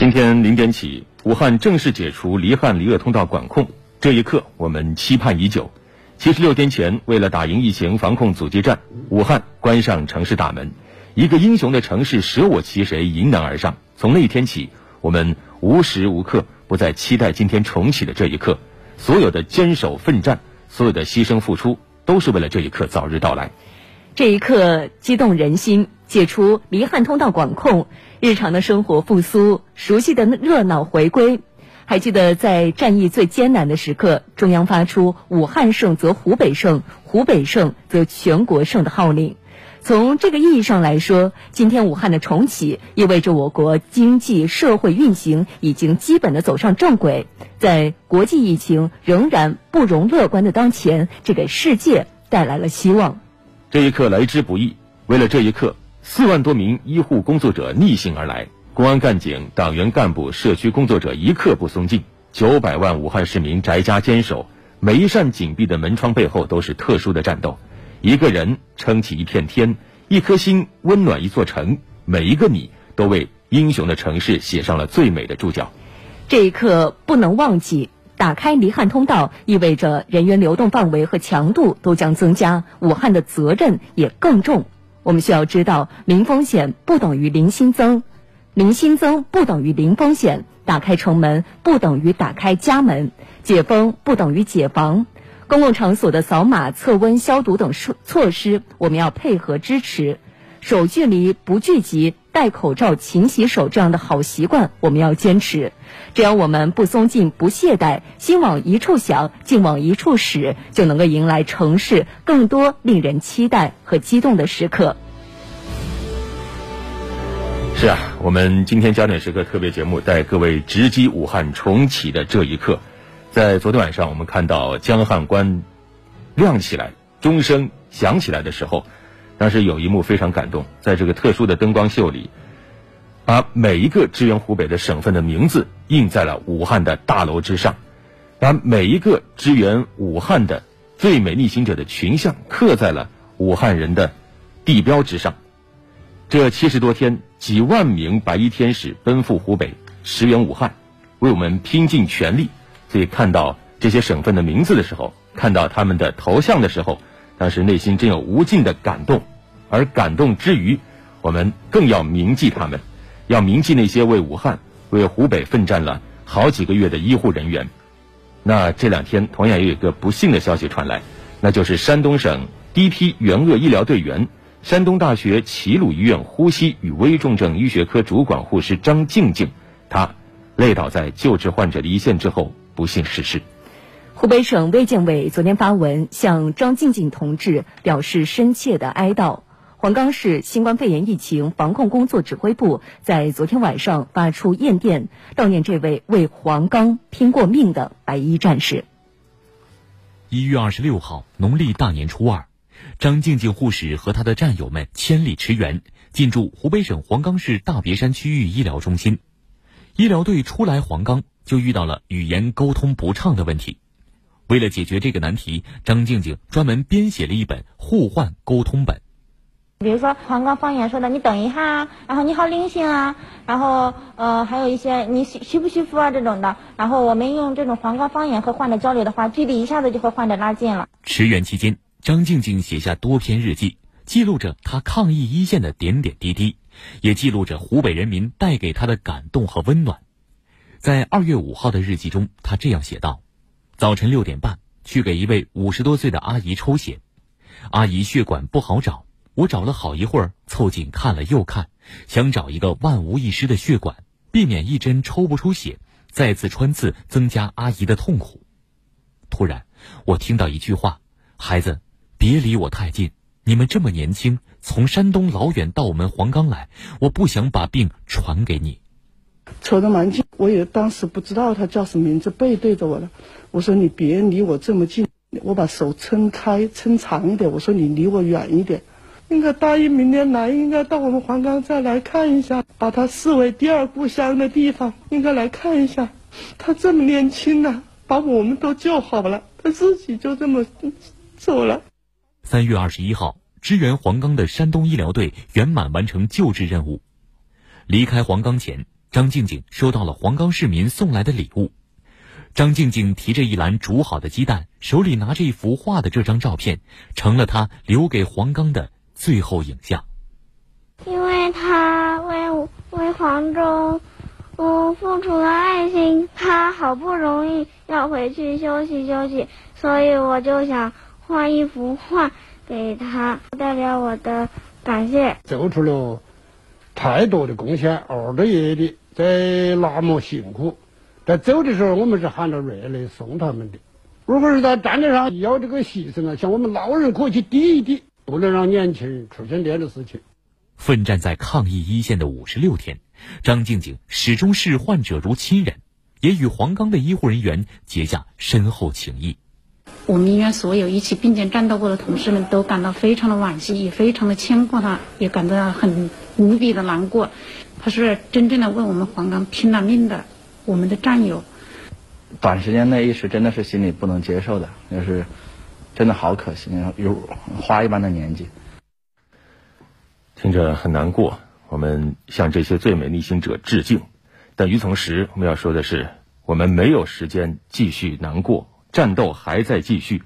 今天零点起，武汉正式解除离汉离鄂通道管控，这一刻我们期盼已久。七十六天前，为了打赢疫情防控阻击战，武汉关上城市大门，一个英雄的城市舍我其谁，迎难而上。从那天起，我们无时无刻不在期待今天重启的这一刻。所有的坚守奋战，所有的牺牲付出，都是为了这一刻早日到来。这一刻激动人心，解除离汉通道管控。日常的生活复苏，熟悉的热闹回归。还记得在战役最艰难的时刻，中央发出“武汉胜则湖北胜，湖北胜则全国胜”的号令。从这个意义上来说，今天武汉的重启意味着我国经济社会运行已经基本的走上正轨。在国际疫情仍然不容乐观的当前，这给世界带来了希望。这一刻来之不易，为了这一刻。四万多名医护工作者逆行而来，公安干警、党员干部、社区工作者一刻不松劲。九百万武汉市民宅家坚守，每一扇紧闭的门窗背后都是特殊的战斗。一个人撑起一片天，一颗心温暖一座城。每一个你都为英雄的城市写上了最美的注脚。这一刻不能忘记，打开离汉通道意味着人员流动范围和强度都将增加，武汉的责任也更重。我们需要知道，零风险不等于零新增，零新增不等于零风险。打开城门不等于打开家门，解封不等于解防。公共场所的扫码、测温、消毒等措措施，我们要配合支持。守距离、不聚集、戴口罩、勤洗手这样的好习惯，我们要坚持。只要我们不松劲、不懈怠，心往一处想，劲往一处使，就能够迎来城市更多令人期待和激动的时刻。是啊，我们今天焦点时刻特别节目带各位直击武汉重启的这一刻。在昨天晚上，我们看到江汉关亮起来、钟声响起来的时候。当时有一幕非常感动，在这个特殊的灯光秀里，把每一个支援湖北的省份的名字印在了武汉的大楼之上，把每一个支援武汉的最美逆行者的群像刻在了武汉人的地标之上。这七十多天，几万名白衣天使奔赴湖北驰援武汉，为我们拼尽全力。所以看到这些省份的名字的时候，看到他们的头像的时候。当时内心真有无尽的感动，而感动之余，我们更要铭记他们，要铭记那些为武汉、为湖北奋战了好几个月的医护人员。那这两天同样也有一个不幸的消息传来，那就是山东省第一批援鄂医疗队员、山东大学齐鲁医院呼吸与危重症医学科主管护士张静静，她累倒在救治患者的一线之后，不幸逝世。湖北省卫健委昨天发文向张静静同志表示深切的哀悼。黄冈市新冠肺炎疫情防控工作指挥部在昨天晚上发出唁电，悼念这位为黄冈拼过命的白衣战士。一月二十六号，农历大年初二，张静静护士和她的战友们千里驰援，进驻湖北省黄冈市大别山区域医疗中心。医疗队初来黄冈，就遇到了语言沟通不畅的问题。为了解决这个难题，张静静专门编写了一本互换沟通本。比如说黄冈方言说的“你等一下啊”，然后“你好灵性啊”，然后呃还有一些“你舒舒不虚服啊”这种的，然后我们用这种黄冈方言和患者交流的话，距离一下子就会患者拉近了。驰援期间，张静静写下多篇日记，记录着她抗疫一线的点点滴滴，也记录着湖北人民带给她的感动和温暖。在二月五号的日记中，她这样写道。早晨六点半，去给一位五十多岁的阿姨抽血，阿姨血管不好找，我找了好一会儿，凑近看了又看，想找一个万无一失的血管，避免一针抽不出血，再次穿刺增加阿姨的痛苦。突然，我听到一句话：“孩子，别离我太近，你们这么年轻，从山东老远到我们黄冈来，我不想把病传给你。”扯得蛮近，我也当时不知道他叫什么名字，背对着我了。我说你别离我这么近，我把手撑开，撑长一点。我说你离我远一点。应该答应明年来，应该到我们黄冈再来看一下，把他视为第二故乡的地方，应该来看一下。他这么年轻呢，把我们都救好了，他自己就这么走了。三月二十一号，支援黄冈的山东医疗队圆满完成救治任务。离开黄冈前。张静静收到了黄冈市民送来的礼物。张静静提着一篮煮好的鸡蛋，手里拿着一幅画的这张照片，成了她留给黄冈的最后影像。因为他为为黄州，嗯，付出了爱心，他好不容易要回去休息休息，所以我就想画一幅画给他，代表我的感谢。做出了太多的贡献，二个月的在那么辛苦。在走的时候，我们是含着热泪送他们的。如果是在战场上要这个牺牲啊，像我们老人可以去抵一抵，不能让年轻人出现这样的事情。奋战在抗疫一线的五十六天，张静静始终视患者如亲人，也与黄冈的医护人员结下深厚情谊。我们医院所有一起并肩战斗过的同事们都感到非常的惋惜，也非常的牵挂他，也感到很无比的难过。他是真正的为我们黄冈拼了命的。我们的战友，短时间内一时真的是心里不能接受的，就是真的好可惜，有花一般的年纪，听着很难过。我们向这些最美逆行者致敬，但与此同时，我们要说的是，我们没有时间继续难过，战斗还在继续。